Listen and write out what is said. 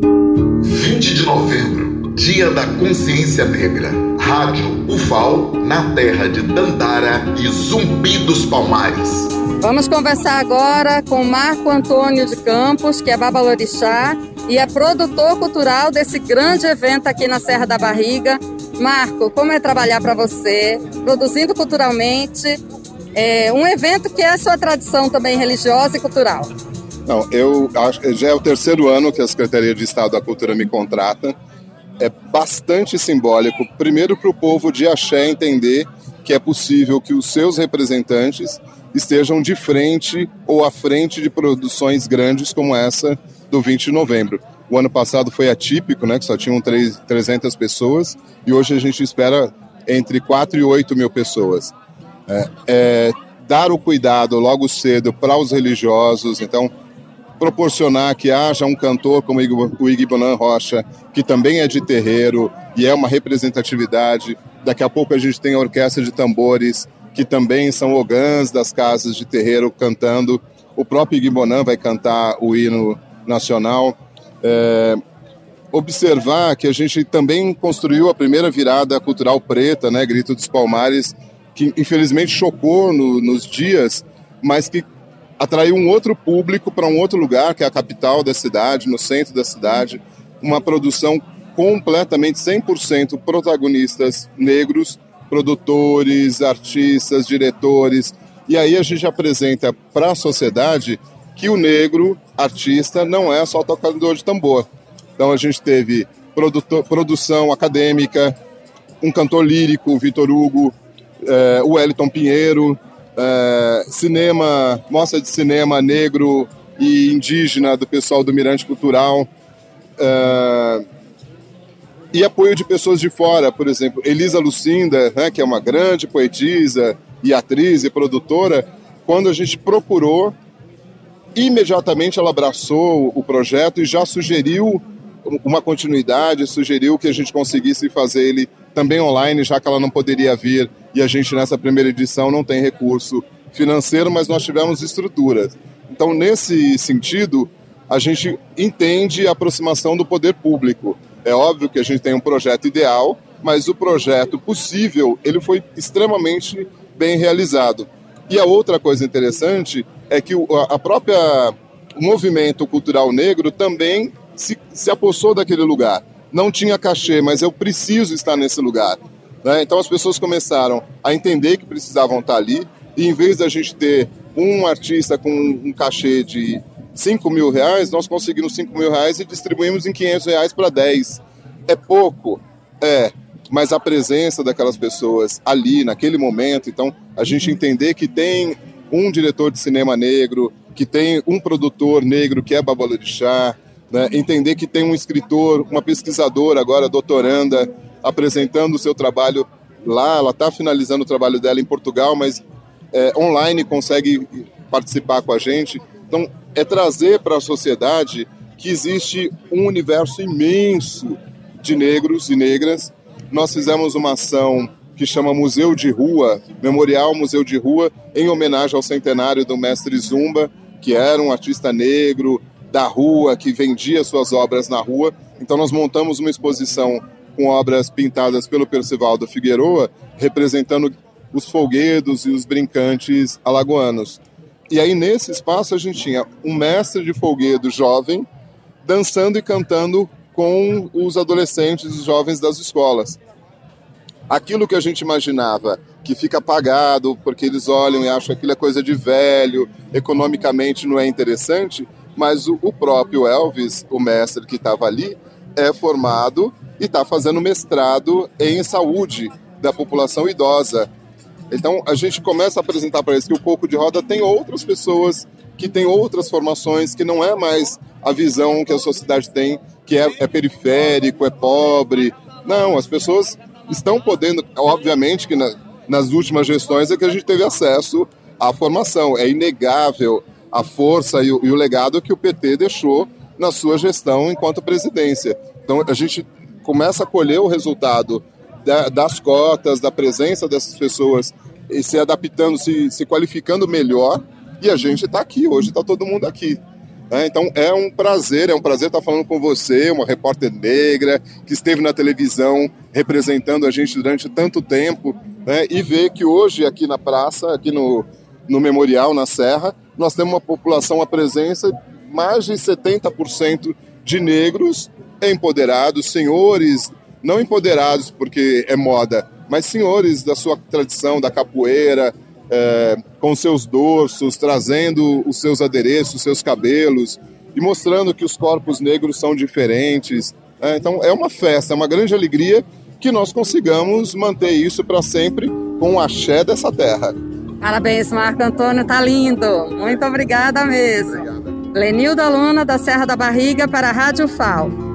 20 de novembro, Dia da Consciência Negra. Rádio UFAL, na terra de Dandara e Zumbi dos Palmares. Vamos conversar agora com Marco Antônio de Campos, que é babalorixá e é produtor cultural desse grande evento aqui na Serra da Barriga. Marco, como é trabalhar para você, produzindo culturalmente, é um evento que é a sua tradição também religiosa e cultural? Não, eu acho que já é o terceiro ano que a Secretaria de Estado da Cultura me contrata é bastante simbólico, primeiro para o povo de Axé entender que é possível que os seus representantes estejam de frente ou à frente de produções grandes como essa do 20 de novembro. O ano passado foi atípico, né, que só tinham 3, 300 pessoas, e hoje a gente espera entre 4 e 8 mil pessoas. É, é, dar o cuidado logo cedo para os religiosos, então proporcionar que haja um cantor como o Iguibonan Rocha, que também é de terreiro e é uma representatividade. Daqui a pouco a gente tem a orquestra de tambores, que também são ogãs das casas de terreiro cantando. O próprio Iguibonan vai cantar o hino nacional. É, observar que a gente também construiu a primeira virada cultural preta, né, Grito dos Palmares, que infelizmente chocou no, nos dias, mas que atraiu um outro público para um outro lugar, que é a capital da cidade, no centro da cidade, uma produção completamente 100% protagonistas negros, produtores, artistas, diretores. E aí a gente apresenta para a sociedade que o negro artista não é só tocador de tambor. Então a gente teve produção acadêmica, um cantor lírico, Vitor Hugo, é, o Wellington Pinheiro, é, cinema, mostra de cinema negro e indígena do pessoal do Mirante Cultural. É, e apoio de pessoas de fora, por exemplo, Elisa Lucinda, né, que é uma grande poetisa e atriz e produtora, quando a gente procurou, imediatamente ela abraçou o projeto e já sugeriu uma continuidade, sugeriu que a gente conseguisse fazer ele também online, já que ela não poderia vir e a gente nessa primeira edição não tem recurso financeiro, mas nós tivemos estrutura. Então, nesse sentido, a gente entende a aproximação do poder público. É óbvio que a gente tem um projeto ideal, mas o projeto possível ele foi extremamente bem realizado. E a outra coisa interessante é que a própria movimento cultural negro também se, se apossou daquele lugar não tinha cachê, mas eu preciso estar nesse lugar. Né? Então as pessoas começaram a entender que precisavam estar ali, e em vez da gente ter um artista com um cachê de 5 mil reais, nós conseguimos 5 mil reais e distribuímos em 500 reais para 10. É pouco? É, mas a presença daquelas pessoas ali, naquele momento, então a gente entender que tem um diretor de cinema negro, que tem um produtor negro que é Babalorixá, né? entender que tem um escritor, uma pesquisadora agora, doutoranda, apresentando o seu trabalho lá, ela está finalizando o trabalho dela em Portugal, mas é, online consegue participar com a gente. Então, é trazer para a sociedade que existe um universo imenso de negros e negras. Nós fizemos uma ação que chama Museu de Rua, Memorial Museu de Rua, em homenagem ao centenário do mestre Zumba, que era um artista negro, da rua, que vendia suas obras na rua. Então nós montamos uma exposição com obras pintadas pelo Percival do Figueroa, representando os folguedos e os brincantes alagoanos. E aí nesse espaço a gente tinha um mestre de folguedo jovem dançando e cantando com os adolescentes e os jovens das escolas. Aquilo que a gente imaginava que fica apagado porque eles olham e acham que aquilo é coisa de velho, economicamente não é interessante, mas o próprio Elvis, o mestre que estava ali, é formado e está fazendo mestrado em saúde da população idosa. Então a gente começa a apresentar para eles que o Coco de Roda tem outras pessoas que têm outras formações, que não é mais a visão que a sociedade tem, que é, é periférico, é pobre. Não, as pessoas estão podendo, obviamente que na, nas últimas gestões é que a gente teve acesso à formação. É inegável a força e o, e o legado que o PT deixou na sua gestão enquanto presidência. Então a gente começa a colher o resultado da, das cotas, da presença dessas pessoas e se adaptando, se, se qualificando melhor. E a gente está aqui, hoje está todo mundo aqui. Né? Então é um prazer, é um prazer estar falando com você, uma repórter negra que esteve na televisão representando a gente durante tanto tempo, né? e ver que hoje aqui na praça, aqui no, no Memorial, na Serra, nós temos uma população, a presença mais de 70% de negros empoderados, senhores, não empoderados porque é moda, mas senhores da sua tradição, da capoeira, é, com seus dorsos, trazendo os seus adereços, os seus cabelos e mostrando que os corpos negros são diferentes. É, então é uma festa, é uma grande alegria que nós consigamos manter isso para sempre com o axé dessa terra. Parabéns, Marco Antônio, tá lindo. Muito obrigada mesmo. Obrigada. Lenilda Luna, da Serra da Barriga, para a Rádio FAO.